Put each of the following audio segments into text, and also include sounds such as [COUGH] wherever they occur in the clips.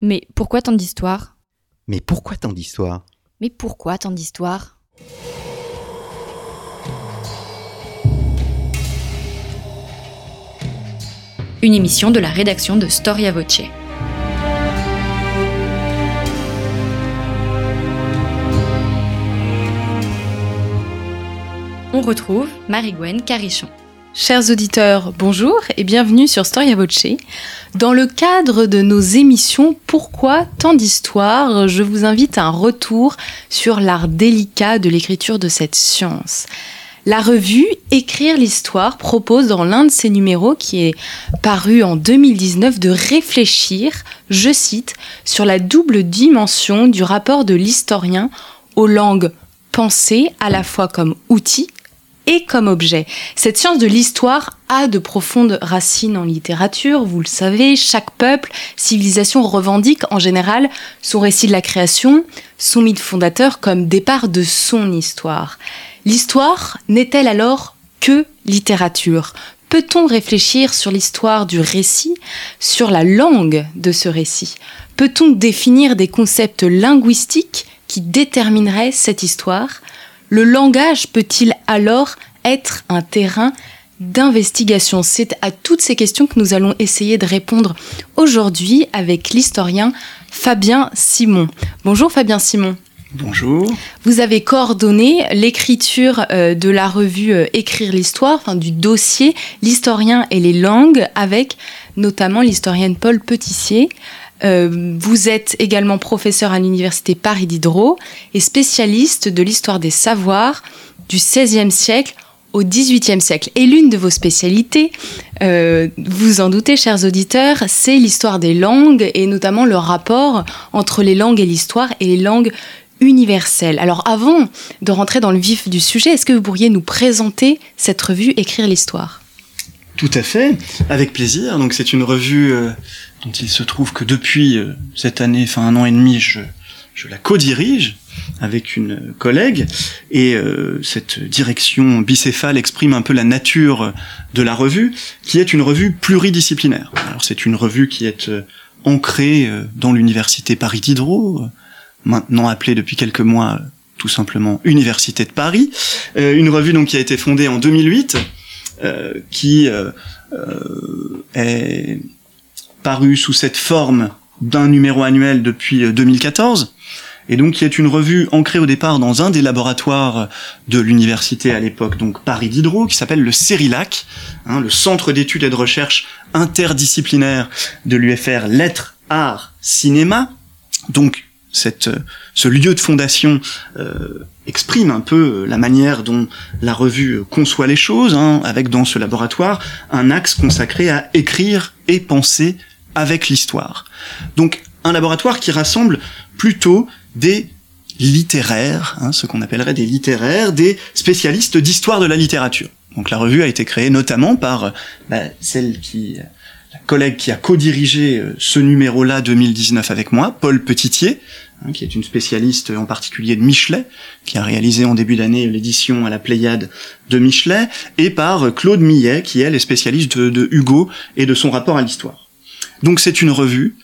Mais pourquoi tant d'histoires? Mais pourquoi tant d'histoires? Mais pourquoi tant d'histoires? Une émission de la rédaction de Storia Voce. On retrouve Marie-Gwen Carichon. Chers auditeurs, bonjour et bienvenue sur Storia Voce. Dans le cadre de nos émissions Pourquoi tant d'histoires je vous invite à un retour sur l'art délicat de l'écriture de cette science. La revue Écrire l'histoire propose dans l'un de ses numéros qui est paru en 2019 de réfléchir, je cite, sur la double dimension du rapport de l'historien aux langues pensées à la fois comme outil et comme objet. Cette science de l'histoire a de profondes racines en littérature, vous le savez, chaque peuple, civilisation revendique en général son récit de la création, son mythe fondateur comme départ de son histoire. L'histoire n'est-elle alors que littérature? Peut-on réfléchir sur l'histoire du récit, sur la langue de ce récit? Peut-on définir des concepts linguistiques qui détermineraient cette histoire? Le langage peut-il alors être un terrain d'investigation? C'est à toutes ces questions que nous allons essayer de répondre aujourd'hui avec l'historien Fabien Simon. Bonjour Fabien Simon. Bonjour. Vous avez coordonné l'écriture euh, de la revue euh, Écrire l'histoire, enfin du dossier L'historien et les langues avec notamment l'historienne Paul Petissier. Euh, vous êtes également professeur à l'université Paris Diderot et spécialiste de l'histoire des savoirs du XVIe siècle au XVIIIe siècle. Et l'une de vos spécialités, euh, vous en doutez, chers auditeurs, c'est l'histoire des langues et notamment le rapport entre les langues et l'histoire et les langues universelles. Alors avant de rentrer dans le vif du sujet, est-ce que vous pourriez nous présenter cette revue Écrire l'histoire? Tout à fait, avec plaisir. Donc c'est une revue euh, dont il se trouve que depuis euh, cette année, enfin un an et demi, je, je la co-dirige avec une collègue et euh, cette direction bicéphale exprime un peu la nature de la revue qui est une revue pluridisciplinaire. Alors c'est une revue qui est euh, ancrée dans l'université Paris Diderot, maintenant appelée depuis quelques mois tout simplement Université de Paris, une revue donc qui a été fondée en 2008 qui est parue sous cette forme d'un numéro annuel depuis 2014 et donc qui est une revue ancrée au départ dans un des laboratoires de l'université à l'époque, donc Paris Diderot, qui s'appelle le CERILAC, hein, le Centre d'études et de recherche interdisciplinaire de l'UFR Lettres, Arts, Cinéma. Donc cette, ce lieu de fondation euh, exprime un peu la manière dont la revue conçoit les choses, hein, avec dans ce laboratoire un axe consacré à écrire et penser avec l'histoire. Donc un laboratoire qui rassemble plutôt des littéraires, hein, ce qu'on appellerait des littéraires, des spécialistes d'histoire de la littérature. Donc la revue a été créée notamment par euh, bah, celle qui, la collègue qui a co-dirigé euh, ce numéro-là 2019 avec moi, Paul Petitier, hein, qui est une spécialiste en particulier de Michelet, qui a réalisé en début d'année l'édition à la Pléiade de Michelet, et par Claude Millet, qui elle est spécialiste de, de Hugo et de son rapport à l'histoire. Donc c'est une revue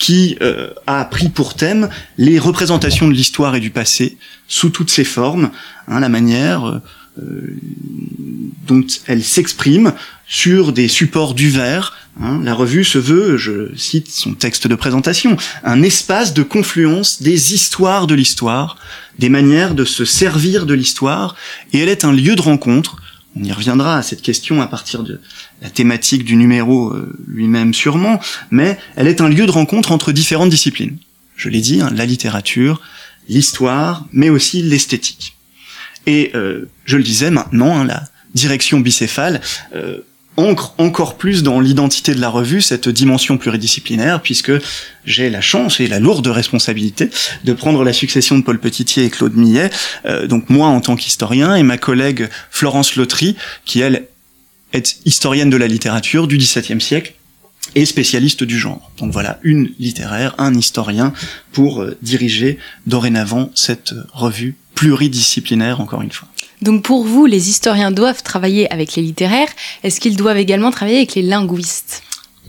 qui euh, a pris pour thème les représentations de l'histoire et du passé sous toutes ses formes, hein, la manière euh, dont elle s'exprime sur des supports du verre. Hein. La revue se veut, je cite son texte de présentation, un espace de confluence des histoires de l'histoire, des manières de se servir de l'histoire, et elle est un lieu de rencontre on y reviendra à cette question à partir de la thématique du numéro euh, lui-même sûrement, mais elle est un lieu de rencontre entre différentes disciplines. Je l'ai dit, hein, la littérature, l'histoire, mais aussi l'esthétique. Et euh, je le disais maintenant, hein, la direction bicéphale euh, ancre encore plus dans l'identité de la revue cette dimension pluridisciplinaire, puisque j'ai la chance et la lourde responsabilité de prendre la succession de Paul Petitier et Claude Millet, euh, donc moi en tant qu'historien, et ma collègue Florence Lotry, qui elle est historienne de la littérature du XVIIe siècle, et spécialiste du genre. Donc voilà, une littéraire, un historien pour euh, diriger dorénavant cette revue pluridisciplinaire, encore une fois. Donc pour vous, les historiens doivent travailler avec les littéraires. Est-ce qu'ils doivent également travailler avec les linguistes?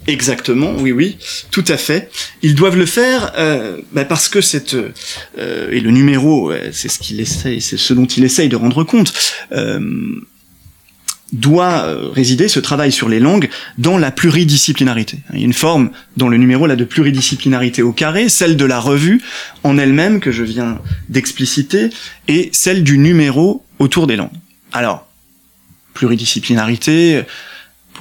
Exactement, oui, oui, tout à fait. Ils doivent le faire euh, bah, parce que cette euh, et le numéro, c'est ce qu'il essaye, c'est ce dont il essaye de rendre compte. Euh, doit euh, résider ce travail sur les langues dans la pluridisciplinarité. Il y a une forme dans le numéro là de pluridisciplinarité au carré, celle de la revue en elle-même que je viens d'expliciter, et celle du numéro autour des langues. Alors, pluridisciplinarité,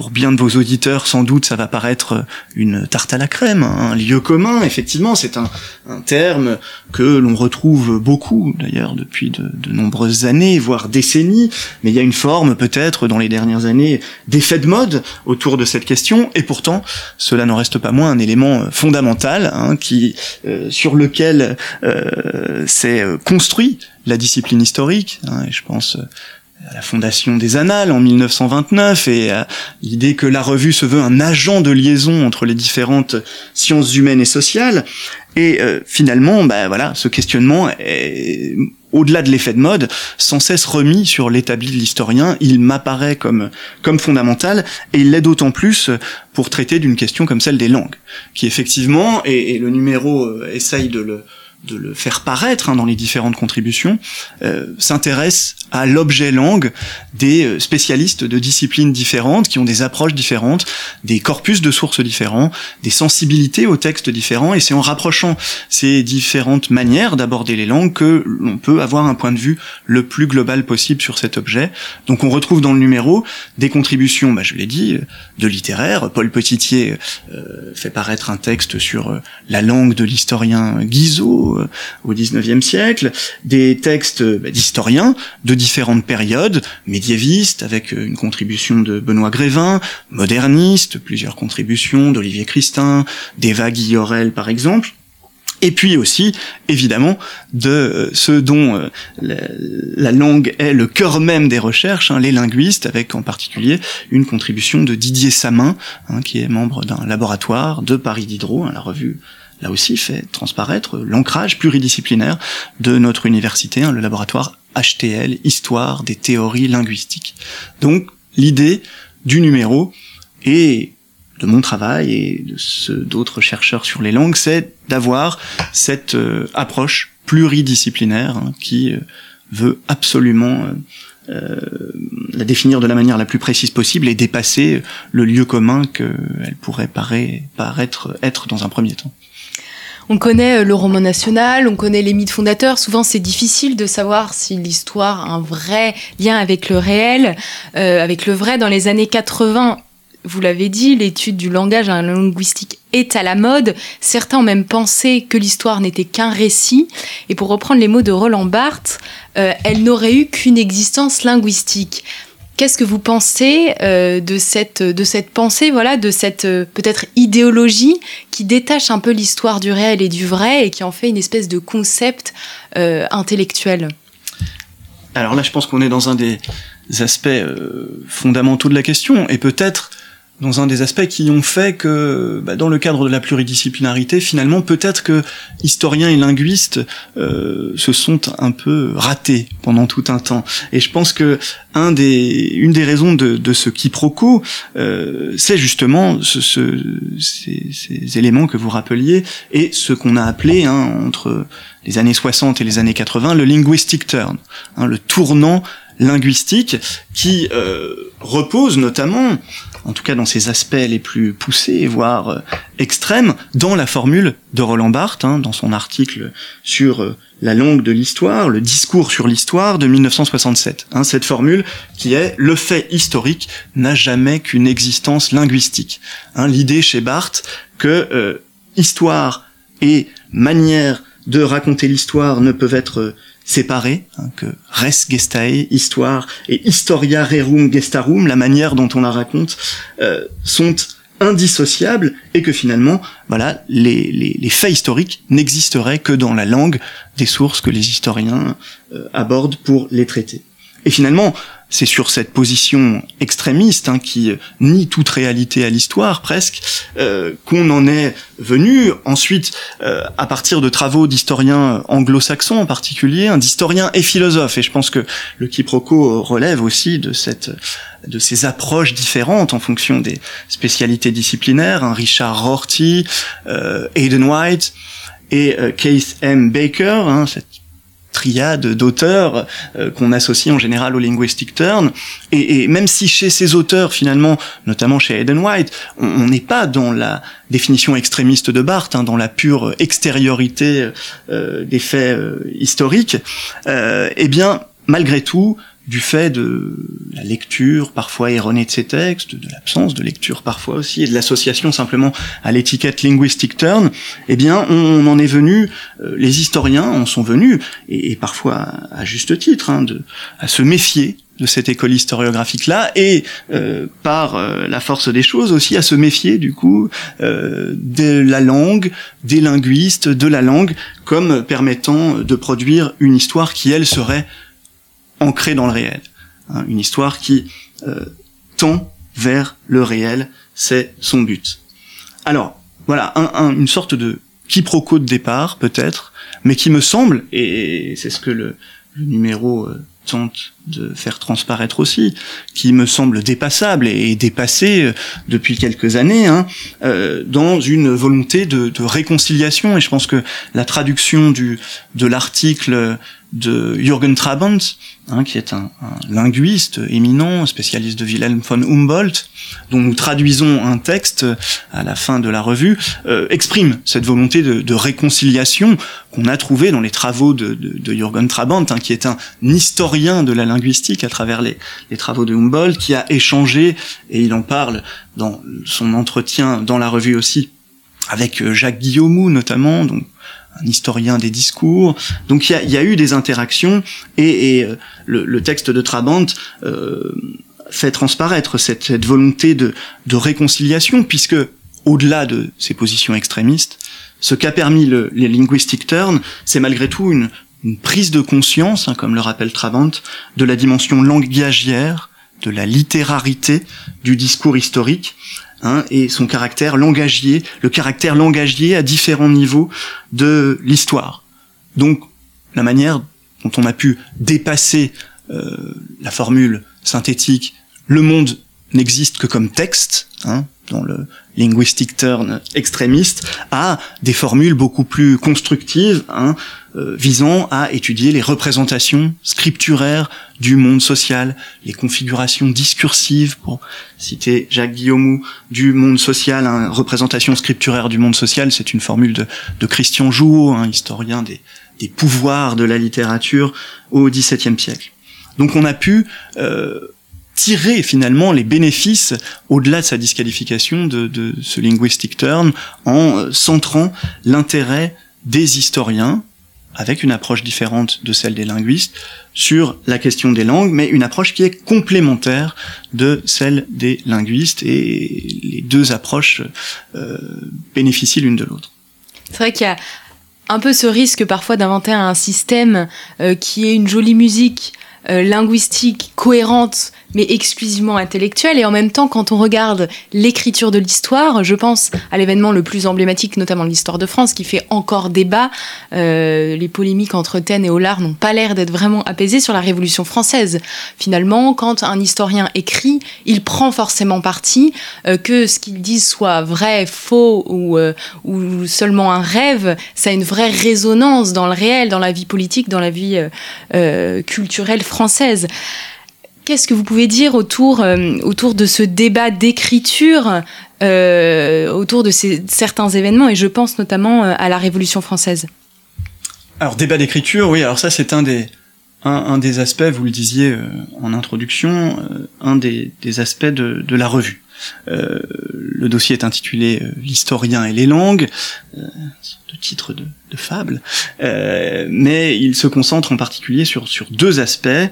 pour bien de vos auditeurs, sans doute, ça va paraître une tarte à la crème, un lieu commun. Effectivement, c'est un, terme que l'on retrouve beaucoup, d'ailleurs, depuis de, nombreuses années, voire décennies. Mais il y a une forme, peut-être, dans les dernières années, d'effet de mode autour de cette question. Et pourtant, cela n'en reste pas moins un élément fondamental, hein, qui, euh, sur lequel euh, s'est construit la discipline historique. Hein, et je pense à la fondation des Annales en 1929 et à l'idée que la revue se veut un agent de liaison entre les différentes sciences humaines et sociales. Et euh, finalement, bah, voilà, ce questionnement est au-delà de l'effet de mode, sans cesse remis sur l'établi de l'historien, il m'apparaît comme comme fondamental et il l'est d'autant plus pour traiter d'une question comme celle des langues, qui effectivement et, le numéro euh, essaye de le de le faire paraître hein, dans les différentes contributions, euh, s'intéresse à l'objet langue des euh, spécialistes de disciplines différentes qui ont des approches différentes, des corpus de sources différents, des sensibilités aux textes différents, et c'est en rapprochant ces différentes manières d'aborder les langues que l'on peut avoir un point de vue le plus global possible sur cet objet. Donc on retrouve dans le numéro des contributions, bah, je l'ai dit, de littéraire. Paul Petitier euh, fait paraître un texte sur la langue de l'historien Guizot, au, au 19e siècle, des textes bah, d'historiens de différentes périodes, médiévistes avec une contribution de Benoît Grévin, moderniste, plusieurs contributions d'Olivier Christin, d'Eva Guillorel par exemple, et puis aussi, évidemment, de euh, ceux dont euh, la, langue est le cœur même des recherches, hein, les linguistes, avec en particulier une contribution de Didier Samin, hein, qui est membre d'un laboratoire de Paris Diderot, hein, la revue là aussi fait transparaître l'ancrage pluridisciplinaire de notre université, hein, le laboratoire HTL, Histoire des théories linguistiques. Donc l'idée du numéro et de mon travail et de ceux d'autres chercheurs sur les langues, c'est d'avoir cette euh, approche pluridisciplinaire hein, qui euh, veut absolument euh, la définir de la manière la plus précise possible et dépasser le lieu commun qu'elle pourrait paraître être dans un premier temps. On connaît euh, le roman national, on connaît les mythes fondateurs. Souvent, c'est difficile de savoir si l'histoire a un vrai lien avec le réel, euh, avec le vrai. Dans les années 80, vous l'avez dit, l'étude du langage linguistique est à la mode. Certains ont même pensé que l'histoire n'était qu'un récit. Et pour reprendre les mots de Roland Barthes, euh, elle n'aurait eu qu'une existence linguistique. Qu'est-ce que vous pensez euh, de cette de cette pensée, voilà, de cette euh, peut-être idéologie qui détache un peu l'histoire du réel et du vrai et qui en fait une espèce de concept euh, intellectuel? Alors là, je pense qu'on est dans un des aspects fondamentaux de la question et peut-être dans un des aspects qui ont fait que, bah, dans le cadre de la pluridisciplinarité, finalement, peut-être que historiens et linguistes euh, se sont un peu ratés pendant tout un temps. Et je pense que un des, une des raisons de, de ce quiproquo, euh, c'est justement ce, ce, ces, ces, éléments que vous rappeliez et ce qu'on a appelé hein, entre les années 60 et les années 80 le linguistic turn, hein, le tournant linguistique qui euh, repose notamment en tout cas dans ses aspects les plus poussés, voire euh, extrêmes, dans la formule de Roland Barthes, hein, dans son article sur euh, la langue de l'histoire, le discours sur l'histoire de 1967. Hein, cette formule qui est le fait historique n'a jamais qu'une existence linguistique. Hein, L'idée chez Barthes que euh, histoire et manière de raconter l'histoire ne peuvent être séparés, hein, que res gestae, histoire, et historia rerum gestarum, la manière dont on la raconte, euh, sont indissociables et que finalement, voilà, les, les, faits historiques n'existeraient que dans la langue des sources que les historiens euh, abordent pour les traiter. Et finalement, c'est sur cette position extrémiste hein, qui nie toute réalité à l'histoire presque euh, qu'on en est venu ensuite euh, à partir de travaux d'historiens anglo-saxons en particulier, un d'historiens et philosophes. Et je pense que le quiproquo relève aussi de cette de ces approches différentes en fonction des spécialités disciplinaires. Hein, Richard Rorty, euh, Aidan White et euh, Keith M. Baker, hein, cette triade d'auteurs euh, qu'on associe en général au linguistic turn. Et, même si chez ces auteurs finalement notamment chez Eden White on n'est pas dans la définition extrémiste de Barthes hein, dans la pure extériorité euh, des faits euh, historiques eh bien malgré tout du fait de la lecture parfois erronée de ces textes, de l'absence de lecture parfois aussi, et de l'association simplement à l'étiquette linguistic turn, eh bien, on en est venu, euh, les historiens en sont venus, et, parfois à juste titre, hein, à se méfier de cette école historiographique-là, et euh, par euh, la force des choses aussi à se méfier du coup de la langue, des linguistes, de la langue, comme permettant de produire une histoire qui, elle, serait ancrée dans le réel. Hein, une histoire qui euh, tend vers le réel, c'est son but. Alors, voilà, un, un, une sorte de quiproquo de départ, peut-être, mais qui me semble, et c'est ce que le, le numéro euh, tente de faire transparaître aussi, qui me semble dépassable et dépassé euh, depuis quelques années, hein, euh, dans une volonté de, de, réconciliation. Et je pense que la traduction du, de l'article de Jürgen Trabant, hein, qui est un, linguiste éminent, spécialiste de Wilhelm von Humboldt, dont nous traduisons un texte à la fin de la revue, euh, exprime cette volonté de, réconciliation qu'on a trouvée dans les travaux de, Jürgen Trabant, hein, qui est un historien de la linguistique à travers les, travaux de Humboldt, qui a échangé, et il en parle dans son entretien dans la revue aussi, avec Jacques Guillaumou notamment, un historien des discours. Donc il y a, eu des interactions et, et le, le, texte de Trabant euh, fait transparaître cette, volonté de, de, réconciliation, puisque au-delà de ces positions extrémistes, ce qu'a permis le, les linguistic turn, c'est malgré tout une, une, prise de conscience, hein, comme le rappelle Trabant, de la dimension langagière, de la littérarité du discours historique, Hein, et son caractère langagier, le caractère langagier à différents niveaux de l'histoire. Donc la manière dont on a pu dépasser euh, la formule synthétique, le monde n'existe que comme texte, hein, dans le linguistic turn extrémiste, à des formules beaucoup plus constructives, hein, euh, visant à étudier les représentations scripturaires du monde social, les configurations discursives, pour citer Jacques Guillaumou, du monde social, hein, représentation scripturaire du monde social, c'est une formule de, Christian Jouot, un historien des, des, pouvoirs de la littérature au XVIIe siècle. Donc on a pu euh, tirer finalement les bénéfices au-delà de sa disqualification de, ce linguistic turn en euh, centrant l'intérêt des historiens avec une approche différente de celle des linguistes sur la question des langues, mais une approche qui est complémentaire de celle des linguistes et les deux approches euh, bénéficient l'une de l'autre. C'est vrai qu'il y a un peu ce risque parfois d'inventer un système euh, qui est une jolie musique linguistique cohérente mais exclusivement intellectuelle et en même temps quand on regarde l'écriture de l'histoire je pense à l'événement le plus emblématique notamment l'histoire de France qui fait encore débat. Euh, les polémiques entre Taine et Hollard n'ont pas l'air d'être vraiment apaisées sur la Révolution française. Finalement quand un historien écrit il prend forcément parti euh, que ce qu'il dit soit vrai faux ou, euh, ou seulement un rêve ça a une vraie résonance dans le réel dans la vie politique dans la vie euh, culturelle française. Qu'est-ce que vous pouvez dire autour, euh, autour de ce débat d'écriture, euh, autour de certains événements, et je pense notamment euh, à la Révolution française? Alors, débat d'écriture, oui, alors ça c'est un des, un, des aspects, vous le disiez euh, en introduction, euh, un des, aspects de, la revue. Euh, le dossier est intitulé L'historien et les langues, de titre de, de fable, mais il se concentre en particulier sur, sur deux aspects.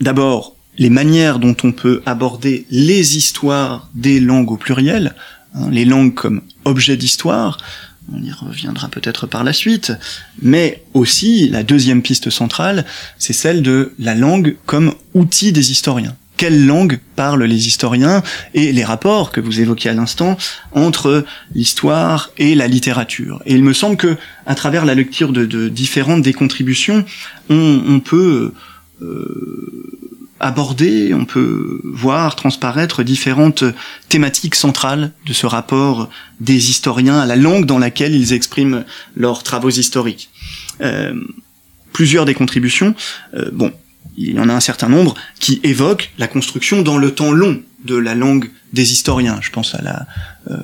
D'abord, les manières dont on peut aborder les histoires des langues au pluriel, hein, les langues comme objet d'histoire, on y reviendra peut-être par la suite, mais aussi la deuxième piste centrale, c'est celle de la langue comme outil des historiens. Quelle langue parlent les historiens et les rapports que vous évoquiez à l'instant entre l'histoire et la littérature? Et il me semble que, à travers la lecture de, différentes des contributions, on, peut aborder, on peut voir transparaître différentes thématiques centrales de ce rapport des historiens à la langue dans laquelle ils expriment leurs travaux historiques. Euh, plusieurs des contributions, euh, bon, il y en a un certain nombre qui évoquent la construction dans le temps long de la langue des historiens. Je pense à la, euh,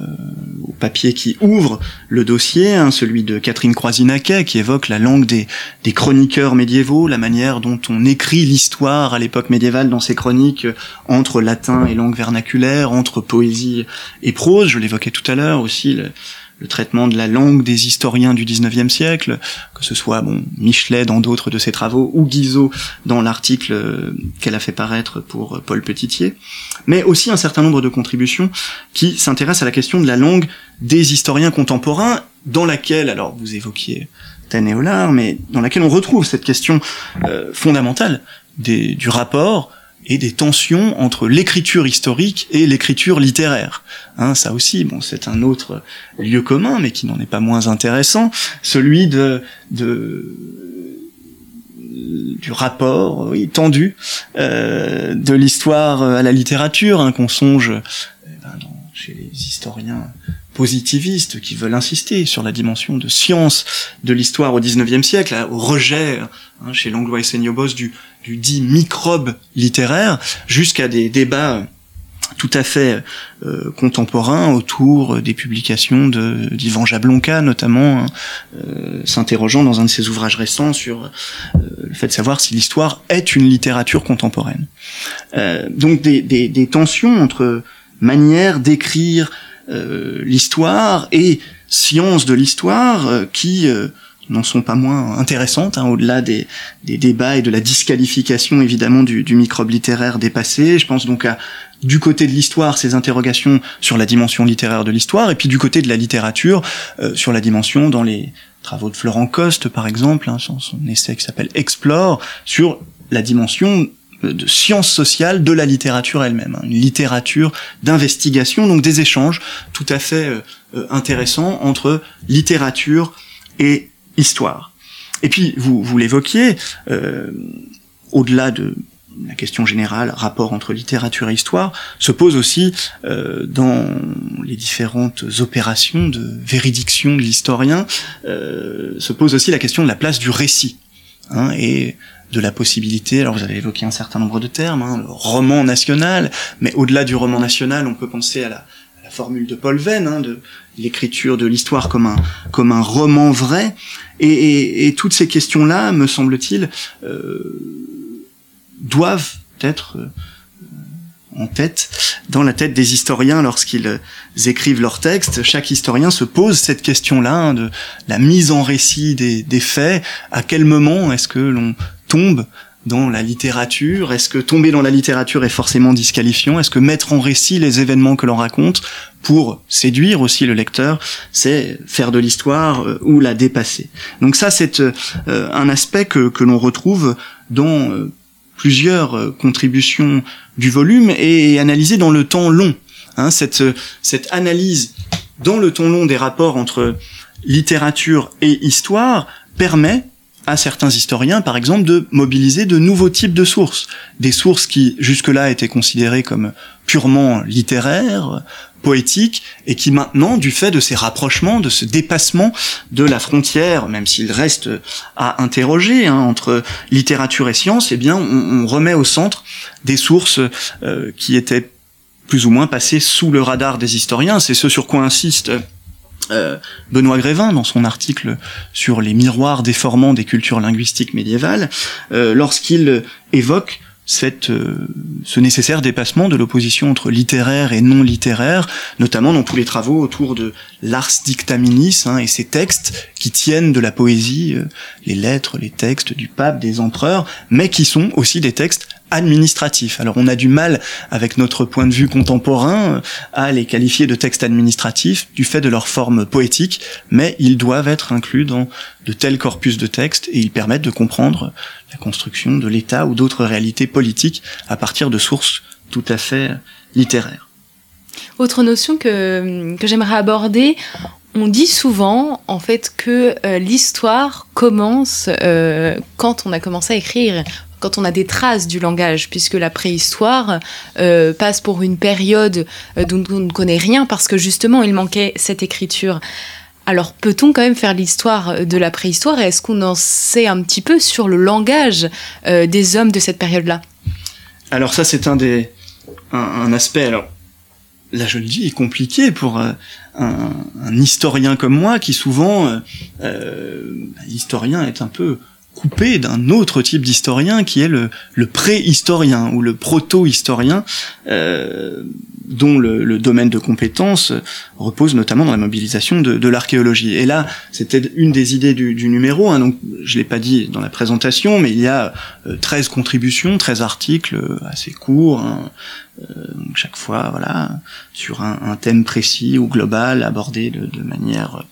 au papier qui ouvre le dossier, hein, celui de Catherine Croisinaquet, qui évoque la langue des, des, chroniqueurs médiévaux, la manière dont on écrit l'histoire à l'époque médiévale dans ses chroniques euh, entre latin et langue vernaculaire, entre poésie et prose. Je l'évoquais tout à l'heure aussi. Le, le traitement de la langue des historiens du XIXe siècle, que ce soit bon, Michelet dans d'autres de ses travaux ou Guizot dans l'article euh, qu'elle a fait paraître pour Paul Petitier, mais aussi un certain nombre de contributions qui s'intéressent à la question de la langue des historiens contemporains, dans laquelle, alors vous évoquiez Tanéolard, mais dans laquelle on retrouve cette question euh, fondamentale du rapport et des tensions entre l'écriture historique et l'écriture littéraire. Hein, ça aussi, bon, c'est un autre lieu commun, mais qui n'en est pas moins intéressant, celui de, de du rapport oui, tendu euh, de l'histoire à la littérature, hein, qu'on songe eh ben, chez les historiens positivistes qui veulent insister sur la dimension de science de l'histoire au XIXe siècle, au rejet hein, chez Langlois et Seignobos du, du dit microbe littéraire, jusqu'à des débats tout à fait euh, contemporains autour des publications de d'Ivan Jablonka notamment, hein, euh, s'interrogeant dans un de ses ouvrages récents sur euh, le fait de savoir si l'histoire est une littérature contemporaine. donc des, des, tensions entre manière d'écrire l'histoire et sciences de l'histoire qui n'en sont pas moins intéressantes, hein, au-delà des, débats et de la disqualification évidemment du, microbe littéraire dépassé. Je pense donc à du côté de l'histoire ces interrogations sur la dimension littéraire de l'histoire, et puis du côté de la littérature sur la dimension dans les travaux de Florent Coste par exemple, hein, son, son essai qui s'appelle Explore, sur la dimension de sciences sociales de la littérature elle-même, hein. une littérature d'investigation, donc des échanges tout à fait euh, euh, intéressants entre littérature et histoire. Et puis, vous, vous l'évoquiez, euh, au-delà de la question générale, rapport entre littérature et histoire, se pose aussi dans les différentes opérations de véridiction de l'historien, se pose aussi la question de la place du récit. Hein, et de la possibilité, alors vous avez évoqué un certain nombre de termes, hein, le roman national, mais au-delà du roman national, on peut penser à la, formule de Paul Venn, hein, de l'écriture de l'histoire comme un, roman vrai, et, toutes ces questions-là, me semble-t-il, euh, doivent être euh, en tête, dans la tête des historiens lorsqu'ils écrivent leurs textes. Chaque historien se pose cette question-là hein, de la mise en récit des faits. À quel moment est-ce que l'on tombe dans la littérature? Est-ce que tomber dans la littérature est forcément disqualifiant? Est-ce que mettre en récit les événements que l'on raconte pour séduire aussi le lecteur, c'est faire de l'histoire euh, ou la dépasser? Donc ça, c'est euh, un aspect que, l'on retrouve dans euh, plusieurs contributions du volume et analysé dans le temps long. Hein, cette analyse dans le temps long des rapports entre littérature et histoire permet à certains historiens, par exemple, de mobiliser de nouveaux types de sources. Des sources qui, jusque-là, étaient considérées comme purement littéraires, poétiques, et qui maintenant, du fait de ces rapprochements, de ce dépassement de la frontière, même s'il reste à interroger hein, entre littérature et science, eh bien, on, remet au centre des sources euh, qui étaient plus ou moins passées sous le radar des historiens. C'est ce sur quoi insiste euh, Benoît Grévin, dans son article sur les miroirs déformants des cultures linguistiques médiévales, euh, lorsqu'il évoque cette, euh, ce nécessaire dépassement de l'opposition entre littéraire et non littéraire, notamment dans tous les travaux autour de l'ars dictaminis hein, et ces textes qui tiennent de la poésie, les lettres, les textes du pape, des empereurs, mais qui sont aussi des textes administratifs. Alors on a du mal, avec notre point de vue contemporain, à les qualifier de textes administratifs du fait de leur forme poétique, mais ils doivent être inclus dans de tels corpus de textes et ils permettent de comprendre la construction de l'État ou d'autres réalités politiques à partir de sources tout à fait littéraires. Autre notion que, j'aimerais aborder, on dit souvent en fait que euh, l'histoire commence euh, quand on a commencé à écrire, quand on a des traces du langage, puisque la préhistoire euh, passe pour une période dont on ne connaît rien parce que justement il manquait cette écriture. Alors peut-on quand même faire l'histoire de la préhistoire est-ce qu'on en sait un petit peu sur le langage des hommes de cette période-là? Alors ça c'est un des un, aspect alors là je le dis, est compliqué pour euh, un, historien comme moi qui souvent, euh, euh, l'historien est un peu coupé d'un autre type d'historien qui est le, le préhistorien ou le proto-historien euh, dont le, le, domaine de compétence repose notamment dans la mobilisation de, de l'archéologie. Et là, c'était une des idées du, du numéro, hein, donc je l'ai pas dit dans la présentation, mais il y a euh, 13 contributions, 13 articles assez courts, hein, euh, chaque fois, voilà, sur un, un, thème précis ou global abordé de, de manière euh,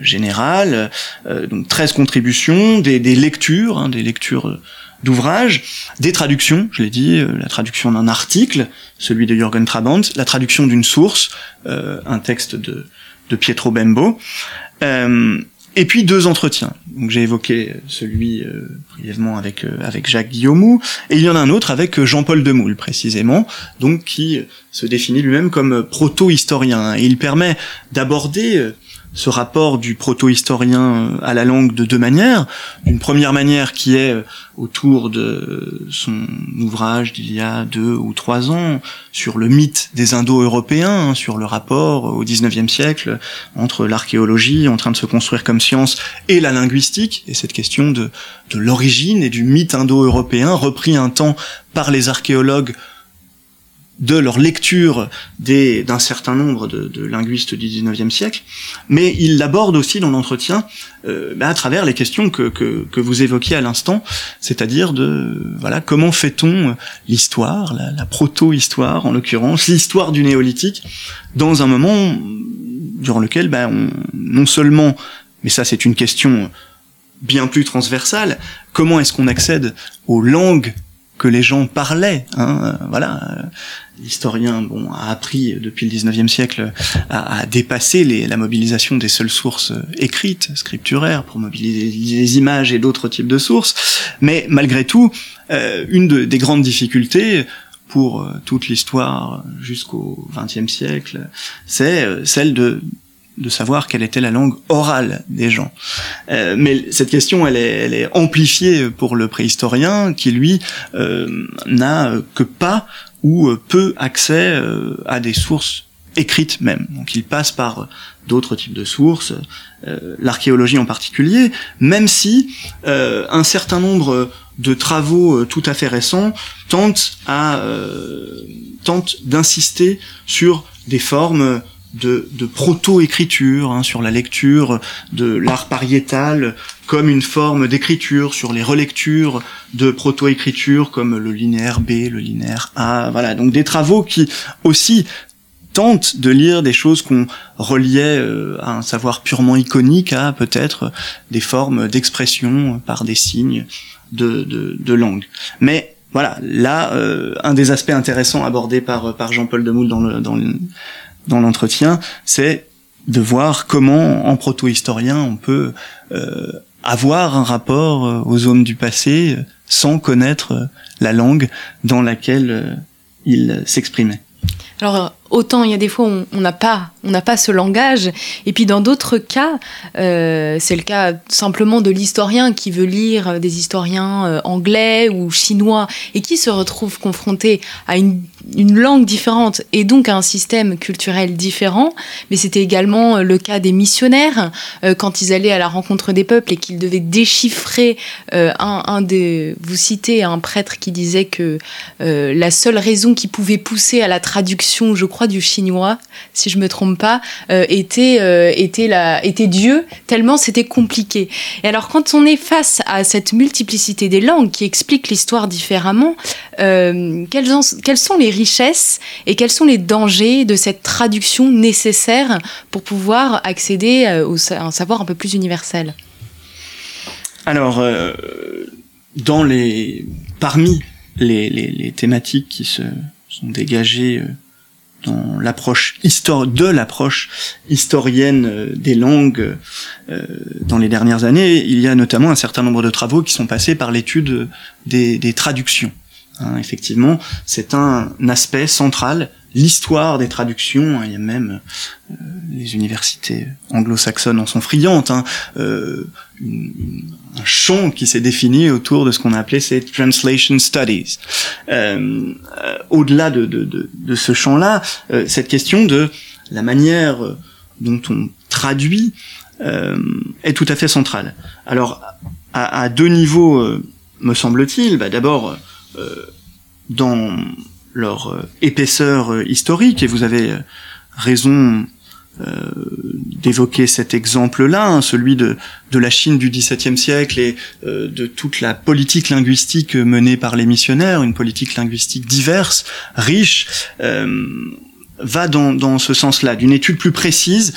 générale. Euh, donc 13 contributions, des, lectures, hein, des lectures d'ouvrages, des traductions, je l'ai dit, euh, la traduction d'un article, celui de Jürgen Trabant, la traduction d'une source, euh, un texte de, de Pietro Bembo, euh, et puis deux entretiens. Donc j'ai évoqué celui euh, brièvement avec avec Jacques Guillaumou, et il y en a un autre avec Jean-Paul Demoule précisément, donc qui se définit lui-même comme proto-historien. Et il permet d'aborder ce rapport du proto-historien à la langue de deux manières. Une première manière qui est autour de son ouvrage d'il y a deux ou trois ans sur le mythe des Indo-Européens, hein, sur le rapport au XIXe siècle entre l'archéologie en train de se construire comme science et la linguistique, et cette question de l'origine et du mythe indo-européen repris un temps par les archéologues de leur lecture d'un certain nombre de, linguistes du XIXe siècle, mais il l'aborde aussi dans l'entretien euh, bah, à travers les questions que, que, que vous évoquiez à l'instant, c'est-à-dire de voilà comment fait-on l'histoire, la, la proto-histoire en l'occurrence, l'histoire du néolithique, dans un moment durant lequel bah, on, non seulement, mais ça c'est une question bien plus transversale, comment est-ce qu'on accède aux langues que les gens parlaient. Hein, voilà, l'historien bon a appris depuis le 19e siècle à, dépasser la mobilisation des seules sources écrites, scripturaires, pour mobiliser les images et d'autres types de sources. Mais malgré tout, euh, une de, des grandes difficultés pour euh, toute l'histoire jusqu'au XXe siècle, c'est euh, celle de de savoir quelle était la langue orale des gens. Euh, mais cette question, elle est, amplifiée pour le préhistorien qui, lui, euh, n'a que pas ou peu accès euh, à des sources écrites même. Donc il passe par d'autres types de sources, l'archéologie en particulier, même si un certain nombre de travaux tout à fait récents tentent tentent d'insister sur des formes de, de proto-écriture, hein, sur la lecture de l'art pariétal comme une forme d'écriture, sur les relectures de proto-écriture comme le linéaire B, le linéaire A, voilà. Donc des travaux qui aussi tentent de lire des choses qu'on reliait euh, à un savoir purement iconique à peut-être des formes d'expression par des signes de, de, de langue. Mais voilà, là, euh, un des aspects intéressants abordés par, par Jean-Paul Demoule dans le, dans le dans l'entretien, c'est de voir comment, en proto-historien, on peut euh, avoir un rapport euh, aux hommes du passé sans connaître la langue dans laquelle euh, ils s'exprimaient. Alors autant il y a des fois où on n'a pas pas ce langage. Et puis dans d'autres cas euh, c'est le cas simplement de l'historien qui veut lire des historiens euh, anglais ou chinois et qui se retrouve confronté à une, une langue différente et donc à un système culturel différent. Mais c'était également le cas des missionnaires euh, quand ils allaient à la rencontre des peuples et qu'ils devaient déchiffrer euh, un, un des vous citez un prêtre qui disait que euh, la seule raison qui pouvait pousser à la traduction je crois, du chinois, si je me trompe pas, euh, était, euh, était, la, Dieu, tellement c'était compliqué. Et alors, quand on est face à cette multiplicité des langues qui explique l'histoire différemment, euh, quelles, quelles sont les richesses et quels sont les dangers de cette traduction nécessaire pour pouvoir accéder à un savoir un peu plus universel? Alors, dans les, parmi les, les, thématiques qui se sont dégagées dans l'approche de l'approche historienne euh, des langues euh, dans les dernières années, il y a notamment un certain nombre de travaux qui sont passés par l'étude des, traductions. Hein, effectivement, c'est un aspect central l'histoire des traductions. Hein, il y a même euh, les universités anglo-saxonnes en sont friandes. Hein, euh, un champ qui s'est défini autour de ce qu'on a appelé ces translation studies. Euh, euh Au-delà de, de, de, de, ce champ-là, euh, cette question de la manière dont on traduit est tout à fait centrale. Alors, à, à deux niveaux, me semble-t-il. Bah, D'abord, dans leur euh, épaisseur euh, historique, et vous avez euh, raison d'évoquer cet exemple-là, hein, celui de, de la Chine du XVIIe siècle et de toute la politique linguistique menée par les missionnaires, une politique linguistique diverse, riche, va dans, dans ce sens-là, d'une étude plus précise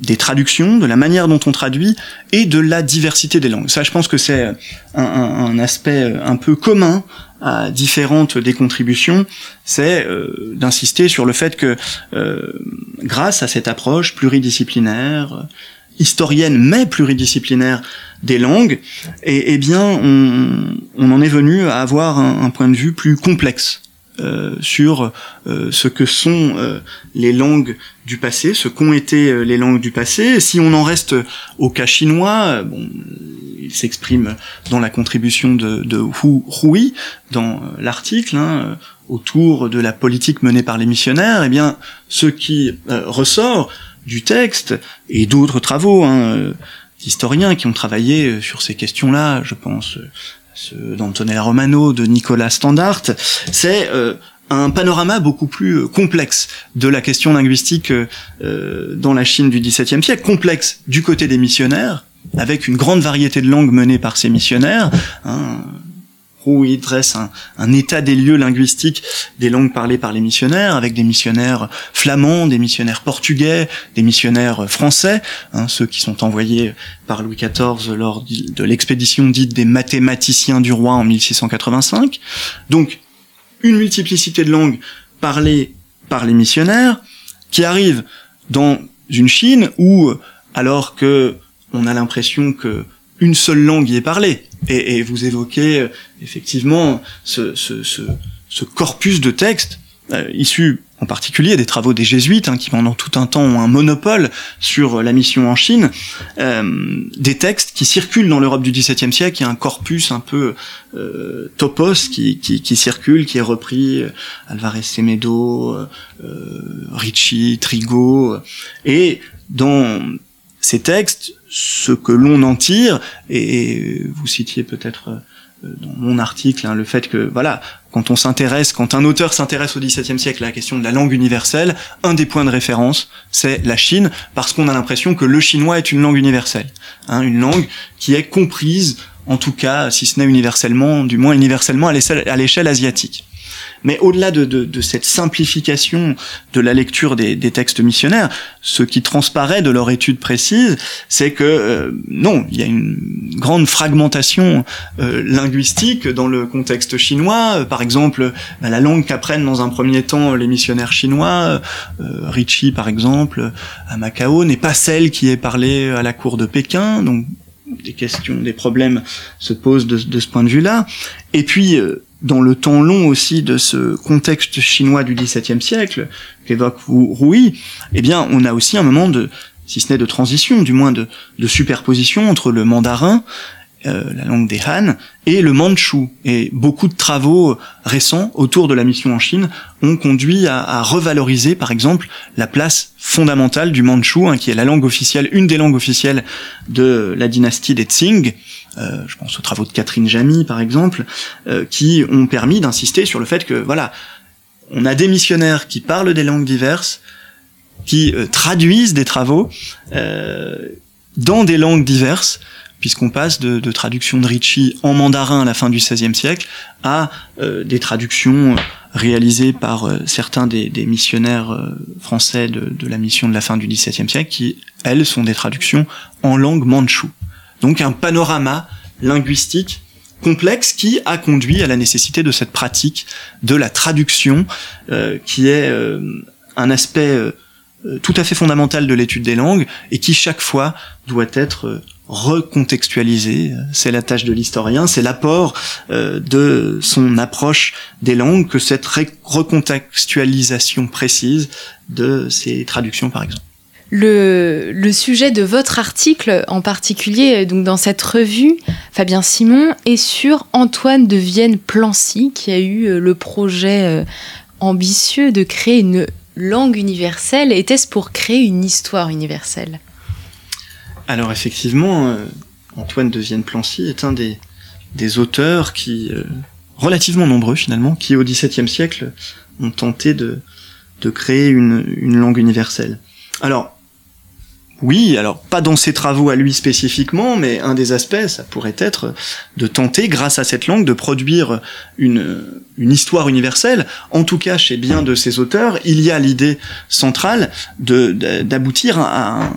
des traductions, de la manière dont on traduit et de la diversité des langues. Ça, je pense que c'est un, aspect un peu commun à différentes des contributions, c'est euh, d'insister sur le fait que euh, grâce à cette approche pluridisciplinaire, historienne mais pluridisciplinaire des langues, et, eh bien on, en est venu à avoir un point de vue plus complexe euh, sur euh, ce que sont euh, les langues du passé, ce qu'ont été les langues du passé. si on en reste au cas chinois, bon, il s'exprime dans la contribution de, Hu Hui, dans l'article, hein, autour de la politique menée par les missionnaires, eh bien, ce qui ressort du texte et d'autres travaux hein, d'historiens qui ont travaillé sur ces questions-là, je pense d'Antonella Romano, de Nicolas Standart, c'est euh, un panorama beaucoup plus euh, complexe de la question linguistique euh, dans la Chine du XVIIe siècle, complexe du côté des missionnaires, avec une grande variété de langues menées par ces missionnaires, hein, où il dresse un, état des lieux linguistiques des langues parlées par les missionnaires, avec des missionnaires flamands, des missionnaires portugais, des missionnaires français, hein, ceux qui sont envoyés par Louis XIV lors de l'expédition dite des mathématiciens du roi en 1685. Donc, une multiplicité de langues parlées par les missionnaires, qui arrivent dans une Chine où, alors que on a l'impression que une seule langue y est parlée. Et, vous évoquez euh, effectivement ce, corpus de textes euh, issus en particulier des travaux des jésuites, hein, qui pendant tout un temps ont un monopole sur la mission en Chine, euh, des textes qui circulent dans l'Europe du XVIIe siècle, il un corpus un peu euh, topos qui, circule, qui est repris, Alvarez Semedo, euh, Ricci, Trigo, et dans ces textes, ce que l'on en tire, et vous citiez peut-être euh, dans mon article hein, le fait que voilà quand on s'intéresse quand un auteur s'intéresse au XVIIe siècle à la question de la langue universelle un des points de référence c'est la Chine parce qu'on a l'impression que le chinois est une langue universelle hein, une langue qui est comprise en tout cas si ce n'est universellement du moins universellement à l'échelle asiatique mais au-delà de, cette simplification de la lecture des, textes missionnaires, ce qui transparaît de leur étude précise, c'est que euh, non, il y a une grande fragmentation euh, linguistique dans le contexte chinois. Par exemple, bah, la langue qu'apprennent dans un premier temps les missionnaires chinois, euh, par exemple, à Macao, n'est pas celle qui est parlée à la cour de Pékin. Donc des questions, des problèmes se posent de, ce point de vue-là. Et puis euh, dans le temps long aussi de ce contexte chinois du XVIIe siècle qu'évoque Rouy, eh bien, on a aussi un moment de, si ce n'est de transition, du moins de superposition entre le mandarin euh, la langue des Han, et le manchu. Et beaucoup de travaux récents autour de la mission en Chine ont conduit à, revaloriser, par exemple, la place fondamentale du manchu, hein, qui est la langue officielle, une des langues officielles de la dynastie des Tsing. Euh, je pense aux travaux de Catherine Jamy, par exemple, euh, qui ont permis d'insister sur le fait que, voilà, on a des missionnaires qui parlent des langues diverses, qui euh, traduisent des travaux euh, dans des langues diverses, puisqu'on passe de, de traductions de Ricci en mandarin à la fin du XVIe siècle à euh, des traductions réalisées par euh, certains des, missionnaires euh, français de, la mission de la fin du XVIIe siècle, qui, elles, sont des traductions en langue mandchoue. Donc un panorama linguistique complexe qui a conduit à la nécessité de cette pratique de la traduction, euh, qui est euh, un aspect euh, tout à fait fondamental de l'étude des langues et qui chaque fois doit être euh, recontextualisé. C'est la tâche de l'historien, c'est l'apport euh, de son approche des langues que cette recontextualisation précise de ces traductions, par exemple. Le, le, sujet de votre article en particulier, donc dans cette revue, Fabien Simon, est sur Antoine de Vienne-Plancy, qui a eu le projet ambitieux de créer une langue universelle. Était-ce pour créer une histoire universelle? Alors effectivement, euh, Antoine de Vienne-Plancy est un des, des auteurs qui, euh, relativement nombreux finalement, qui au XVIIe siècle ont tenté de, de créer une, une langue universelle. Alors, oui, alors pas dans ses travaux à lui spécifiquement, mais un des aspects, ça pourrait être de tenter, grâce à cette langue, de produire une, une histoire universelle. En tout cas, chez bien de ses auteurs, il y a l'idée centrale de d'aboutir à, la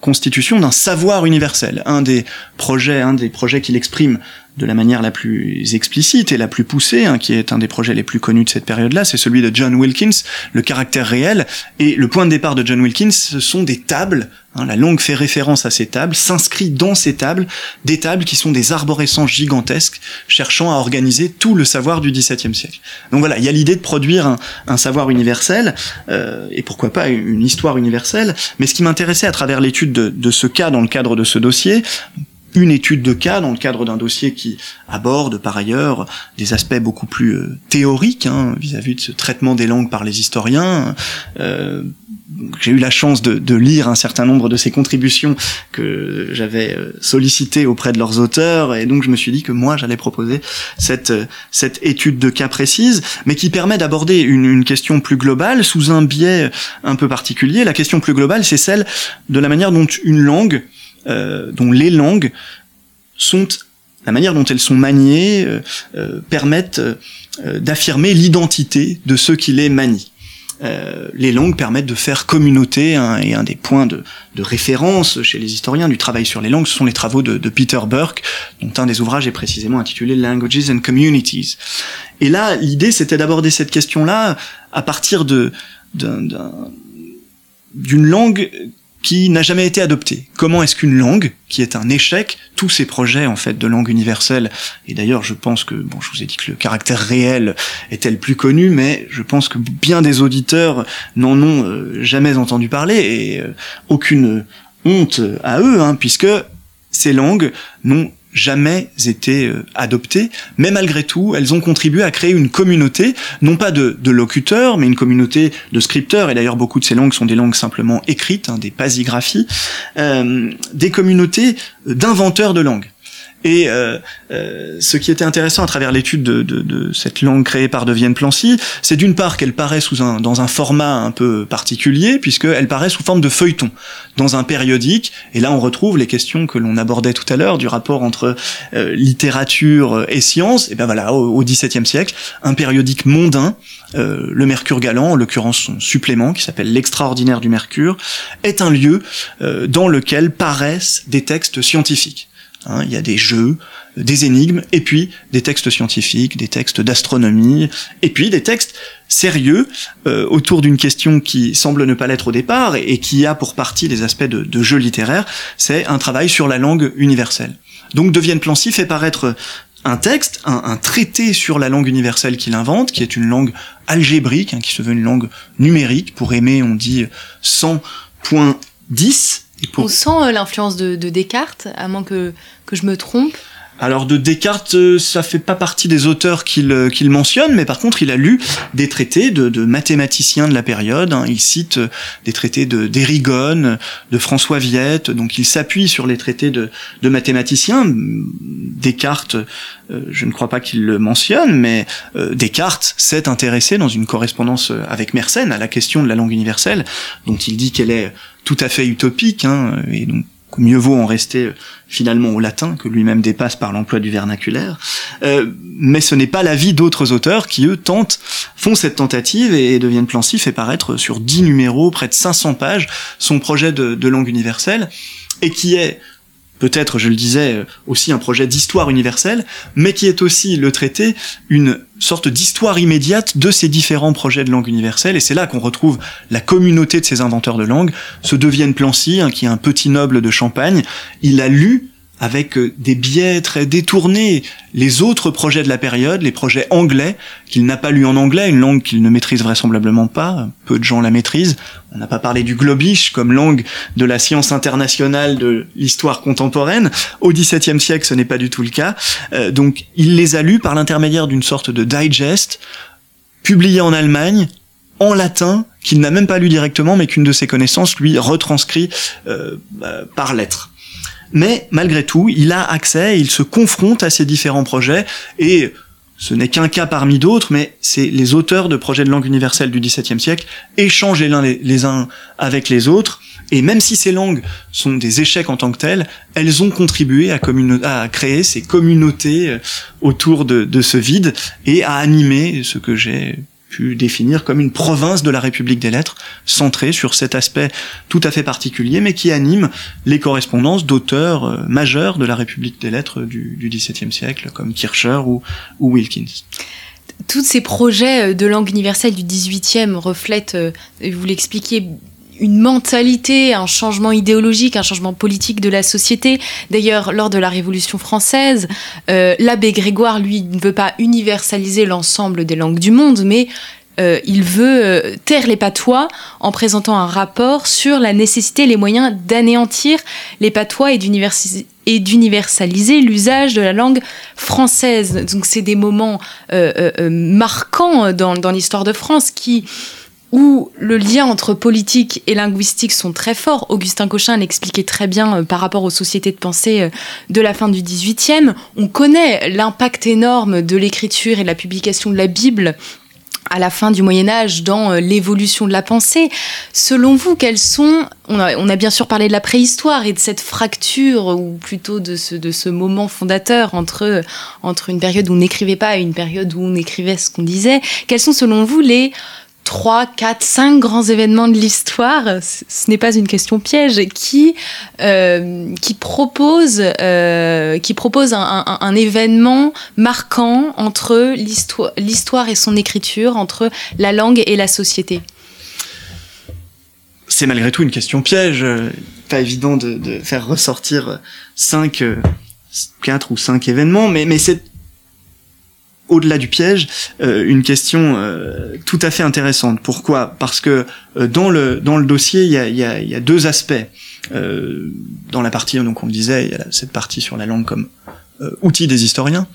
constitution d'un savoir universel. Un des projets, un des projets qu'il exprime de la manière la plus explicite et la plus poussée, hein, qui est un des projets les plus connus de cette période-là, c'est celui de John Wilkins, le caractère réel. Et le point de départ de John Wilkins, ce sont des tables. Hein, la langue fait référence à ces tables, s'inscrit dans ces tables, des tables qui sont des arborescences gigantesques, cherchant à organiser tout le savoir du XVIIe siècle. Donc voilà, il y a l'idée de produire un, savoir universel, euh, et pourquoi pas une histoire universelle. Mais ce qui m'intéressait à travers l'étude de, de ce cas dans le cadre de ce dossier, une étude de cas dans le cadre d'un dossier qui aborde par ailleurs des aspects beaucoup plus euh, théoriques hein, vis-à-vis de ce traitement des langues par les historiens. Euh, j'ai eu la chance de, lire un certain nombre de ces contributions que j'avais sollicitées auprès de leurs auteurs, et donc je me suis dit que moi j'allais proposer cette, cette étude de cas précise, mais qui permet d'aborder une question plus globale sous un biais un peu particulier. La question plus globale, c'est celle de la manière dont une langue euh, dont les langues sont la manière dont elles sont maniées euh, euh, permettent d'affirmer l'identité de ceux qui les manient. Euh, les langues permettent de faire communauté hein, et un des points de, de, référence chez les historiens du travail sur les langues, ce sont les travaux de, de, Peter Burke, dont un des ouvrages est précisément intitulé Languages and Communities. Et là, l'idée, c'était d'aborder cette question-là à partir de d'une langue qui n'a jamais été adoptée. Comment est-ce qu'une langue, qui est un échec, tous ces projets en fait de langue universelle, et d'ailleurs je pense que, bon je vous ai dit que le caractère réel était le plus connu, mais je pense que bien des auditeurs n'en ont euh, jamais entendu parler, et euh, aucune honte à eux, hein, puisque ces langues n'ont jamais été euh, adoptées, mais malgré tout, elles ont contribué à créer une communauté, non pas de, locuteurs, mais une communauté de scripteurs, et d'ailleurs beaucoup de ces langues sont des langues simplement écrites, hein, des pasigraphies, euh, des communautés d'inventeurs de langues. Et euh, euh, ce qui était intéressant à travers l'étude de, de, cette langue créée par De Vienne-Plancy, c'est d'une part qu'elle paraît sous un, dans un format un peu particulier, puisqu'elle paraît sous forme de feuilleton, dans un périodique, et là on retrouve les questions que l'on abordait tout à l'heure, du rapport entre euh, littérature et science, et ben voilà, au, au XVIIe siècle, un périodique mondain, euh, le Mercure Galant, en l'occurrence son supplément, qui s'appelle L'Extraordinaire du Mercure, est un lieu euh, dans lequel paraissent des textes scientifiques. Hein, il y a des jeux, des énigmes, et puis des textes scientifiques, des textes d'astronomie, et puis des textes sérieux euh, autour d'une question qui semble ne pas l'être au départ et, qui a pour partie des aspects de, jeu littéraire, c'est un travail sur la langue universelle. Donc De Vienne-Plancy fait paraître un texte, un, un, traité sur la langue universelle qu'il invente, qui est une langue algébrique, hein, qui se veut une langue numérique. Pour aimer, on dit 100.10. On sent euh, l'influence de, de, Descartes, à moins que je me trompe. Alors de Descartes, euh, ça fait pas partie des auteurs qu'il euh, qu'il mentionne, mais par contre il a lu des traités de, mathématiciens de la période. hein. Il cite euh, des traités de d'Erigone, de François Viette, donc il s'appuie sur les traités de, mathématiciens. Descartes, je ne crois pas qu'il le mentionne, mais Descartes s'est intéressé dans une correspondance avec Mersenne à la question de la langue universelle, dont il dit qu'elle est tout à fait utopique, hein, mieux vaut en rester euh, finalement au latin, que lui-même dépasse par l'emploi du vernaculaire. Euh, mais ce n'est pas l'avis d'autres auteurs qui, eux, tentent, font cette tentative et, deviennent pensifs et paraître sur 10 numéros, près de 500 pages, son projet de langue universelle, et qui est peut-être, je le disais, euh, aussi un projet d'histoire universelle, mais qui est aussi le traité une sorte d'histoire immédiate de ces différents projets de langue universelle, et c'est là qu'on retrouve la communauté de ces inventeurs de langue, ce Devienne Plancy, hein, qui est un petit noble de Champagne, il a lu avec euh, des biais très détournés les autres projets de la période, les projets anglais, qu'il n'a pas lu en anglais, une langue qu'il ne maîtrise vraisemblablement pas, peu de gens la maîtrisent. On n'a pas parlé du globish comme langue de la science internationale de l'histoire contemporaine. Au XVIIe siècle, ce n'est pas du tout le cas. Euh, donc, il les a lus par l'intermédiaire d'une sorte de digest, publié en Allemagne, en latin, qu'il n'a même pas lu directement, mais qu'une de ses connaissances lui retranscrit euh, par lettre mais malgré tout, il a accès, il se confronte à ces différents projets, et ce n'est qu'un cas parmi d'autres, mais c'est les auteurs de projets de langue universelle du XVIIe siècle échangent les uns les, uns avec les autres, et même si ces langues sont des échecs en tant que telles, elles ont contribué à, créer ces communautés autour de, de ce vide et à animer ce que j'ai définir comme une province de la République des lettres, centrée sur cet aspect tout à fait particulier, mais qui anime les correspondances d'auteurs euh, majeurs de la République des lettres du, XVIIe siècle, comme Kircher ou, Wilkins. Tous ces projets de langue universelle du 18e reflètent, euh, vous l'expliquiez, une mentalité, un changement idéologique, un changement politique de la société. D'ailleurs, lors de la Révolution française, euh, l'abbé Grégoire, lui, ne veut pas universaliser l'ensemble des langues du monde, mais euh, il veut euh, taire les patois en présentant un rapport sur la nécessité et les moyens d'anéantir les patois et d'universaliser l'usage de la langue française. Donc c'est des moments marquants dans l'histoire de France qui où le lien entre politique et linguistique sont très forts. Augustin Cochin l'expliquait très bien euh, par rapport aux sociétés de pensée euh, de la fin du XVIIIe. On connaît l'impact énorme de l'écriture et de la publication de la Bible à la fin du Moyen Âge dans euh, l'évolution de la pensée. Selon vous, quels sont... On a, bien sûr parlé de la préhistoire et de cette fracture, ou plutôt de ce, de ce moment fondateur entre, entre une période où on n'écrivait pas et une période où on écrivait ce qu'on disait. Quels sont selon vous les 3, 4, 5 grands événements de l'histoire, ce n'est pas une question piège, qui, euh, qui propose, euh, qui propose un, événement marquant entre l'histoire et son écriture, entre la langue et la société? C'est malgré tout une question piège, pas évident de, faire ressortir 5, 4 ou 5 événements, mais, mais c'est au-delà du piège, euh, une question euh, tout à fait intéressante. Pourquoi? Parce que euh, dans le dans le dossier, il y a, deux aspects. Dans la partie, donc on disait, il y a cette partie sur la langue comme outil des historiens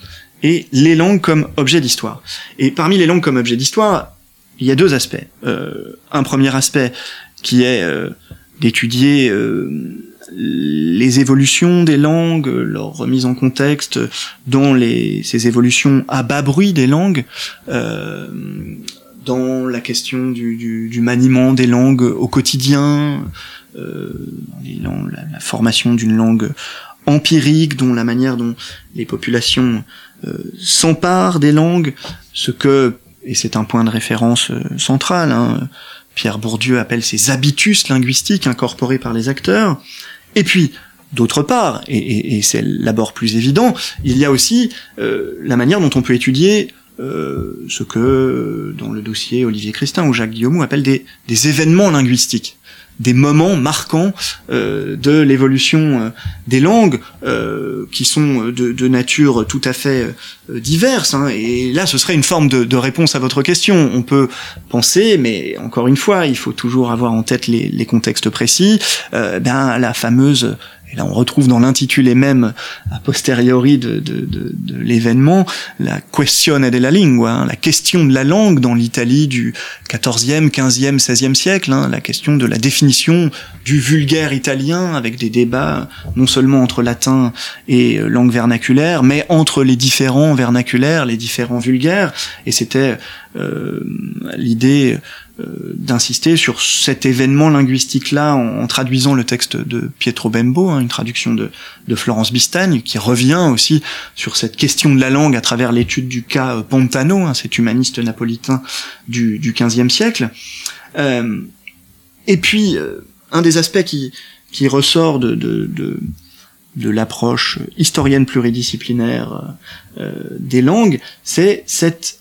et les langues comme objet d'histoire. Et parmi les langues comme objet d'histoire, il y a deux aspects. un premier aspect qui est d'étudier les évolutions des langues, leur remise en contexte dans les, ces évolutions à bas bruit des langues, euh, dans la question du, du, du, maniement des langues au quotidien, euh, la, formation d'une langue empirique, dont la manière dont les populations euh, s'emparent des langues, ce que, et c'est un point de référence euh, central, hein, Pierre Bourdieu appelle ces habitus linguistiques incorporés par les acteurs. Et puis, d'autre part, et, c'est l'abord plus évident, il y a aussi euh, la manière dont on peut étudier euh, ce que, dans le dossier Olivier Christin ou Jacques Guillaume appelle des, des événements linguistiques des moments marquants euh, de l'évolution euh, des langues euh, qui sont de, nature tout à fait diverse. Hein. Et là, ce serait une forme de, réponse à votre question. On peut penser, mais encore une fois, il faut toujours avoir en tête les, les contextes précis, ben, la fameuse et là on retrouve dans l'intitulé même a posteriori de, de, de, de l'événement la questione della lingua, hein, la question de la langue dans l'Italie du 14e, 15e, 16e siècle, hein, la question de la définition du vulgaire italien avec des débats non seulement entre latin et euh, langue vernaculaire, mais entre les différents vernaculaires, les différents vulgaires, et c'était l'idée euh, d'insister sur cet événement linguistique-là en, traduisant le texte de Pietro Bembo, hein, une traduction de, Florence Bistagne, qui revient aussi sur cette question de la langue à travers l'étude du cas euh, Pontano, hein, cet humaniste napolitain du, du XVe siècle. Euh, et puis, euh, un des aspects qui, qui ressort de, de, l'approche historienne pluridisciplinaire euh, des langues, c'est cette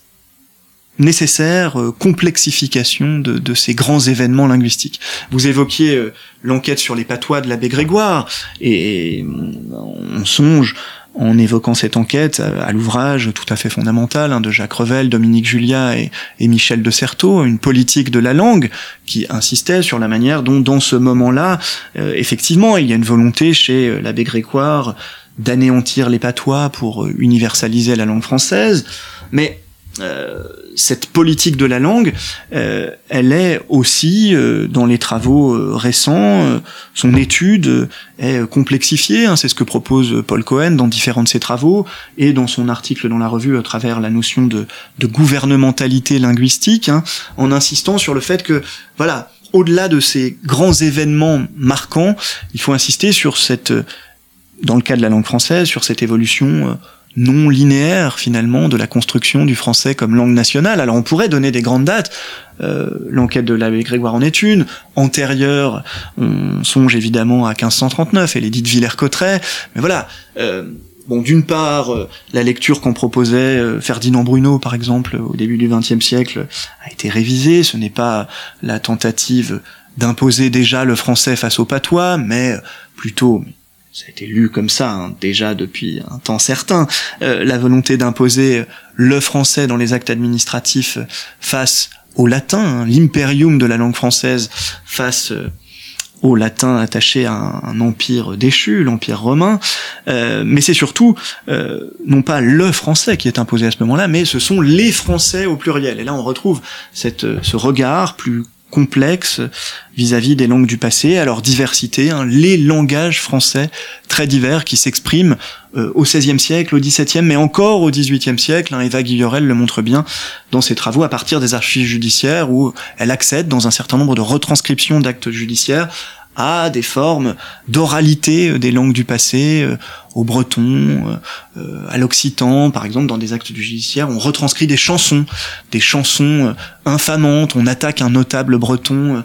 nécessaire euh, complexification de, de, ces grands événements linguistiques. Vous évoquiez euh, l'enquête sur les patois de l'abbé Grégoire, et, on songe en évoquant cette enquête à, l'ouvrage tout à fait fondamental hein, de Jacques Revel, Dominique Julia et, Michel de Certeau, une politique de la langue qui insistait sur la manière dont dans ce moment-là, euh, effectivement, il y a une volonté chez l'abbé Grégoire d'anéantir les patois pour universaliser la langue française, mais euh, cette politique de la langue, euh, elle est aussi euh, dans les travaux récents, son étude est complexifiée. Hein, c'est ce que propose Paul Cohen dans différents de ses travaux et dans son article dans la revue à travers la notion de, de gouvernementalité linguistique, hein, en insistant sur le fait que voilà, au-delà de ces grands événements marquants, il faut insister sur cette, dans le cas de la langue française, sur cette évolution non linéaire finalement de la construction du français comme langue nationale. Alors on pourrait donner des grandes dates. Euh, L'enquête de l'abbé Grégoire en est une. Antérieure, on songe évidemment à 1539 et l'édit de Villers-Cotterêts. Mais voilà. Euh, bon, d'une part, euh, la lecture qu'on proposait Ferdinand Bruno, par exemple, au début du XXe siècle, a été révisée. Ce n'est pas la tentative d'imposer déjà le français face au patois, mais plutôt ça a été lu comme ça hein, déjà depuis un temps certain, euh, la volonté d'imposer le français dans les actes administratifs face au latin, hein, l'imperium de la langue française face euh, au latin attaché à un, empire déchu, l'empire romain, euh, mais c'est surtout non pas le français qui est imposé à ce moment-là, mais ce sont les français au pluriel. Et là on retrouve cette, ce regard plus complexe vis-à-vis des langues du passé, à leur diversité, hein, les langages français très divers qui s'expriment euh, au XVIe siècle, au XVIIe, mais encore au XVIIIe siècle. Hein, Eva Guillerel le montre bien dans ses travaux à partir des archives judiciaires où elle accède dans un certain nombre de retranscriptions d'actes judiciaires à des formes d'oralité euh, des langues du passé, euh, au breton, euh, à l'occitan, par exemple, dans des actes du judiciaire, on retranscrit des chansons, des chansons infamantes, on attaque un notable breton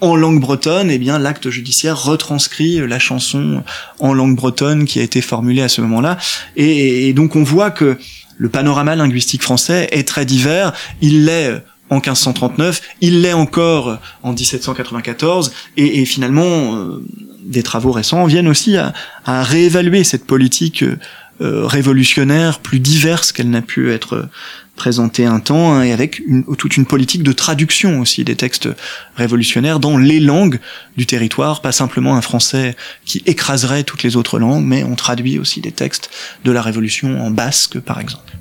en langue bretonne, et eh bien l'acte judiciaire retranscrit la chanson en langue bretonne qui a été formulée à ce moment-là, et, et donc on voit que le panorama linguistique français est très divers, il l'est en 1539, il l'est encore en 1794, et, finalement, euh, des travaux récents viennent aussi à, réévaluer cette politique euh, révolutionnaire plus diverse qu'elle n'a pu être présentée un temps, hein, et avec toute une politique de traduction aussi des textes révolutionnaires dans les langues du territoire, pas simplement un français qui écraserait toutes les autres langues, mais on traduit aussi des textes de la Révolution en basque, par exemple.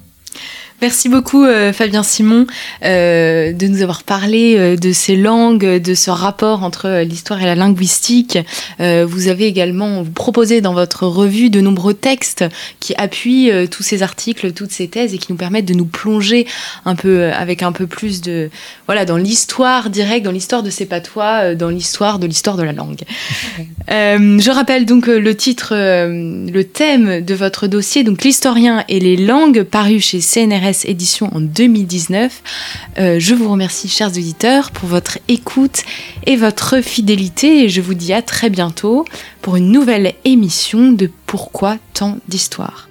Merci beaucoup euh, Fabien Simon euh, de nous avoir parlé euh, de ces langues, de ce rapport entre l'histoire et la linguistique. vous avez également vous proposé dans votre revue de nombreux textes qui appuient tous ces articles, toutes ces thèses et qui nous permettent de nous plonger un peu avec un peu plus de voilà dans l'histoire directe, dans l'histoire de ces patois, dans l'histoire de l'histoire de la langue. [LAUGHS] je rappelle donc le titre, le thème de votre dossier, donc l'historien et les langues, paru chez CNRS édition en 2019. Euh, je vous remercie, chers auditeurs, pour votre écoute et votre fidélité et je vous dis à très bientôt pour une nouvelle émission de Pourquoi tant d'histoires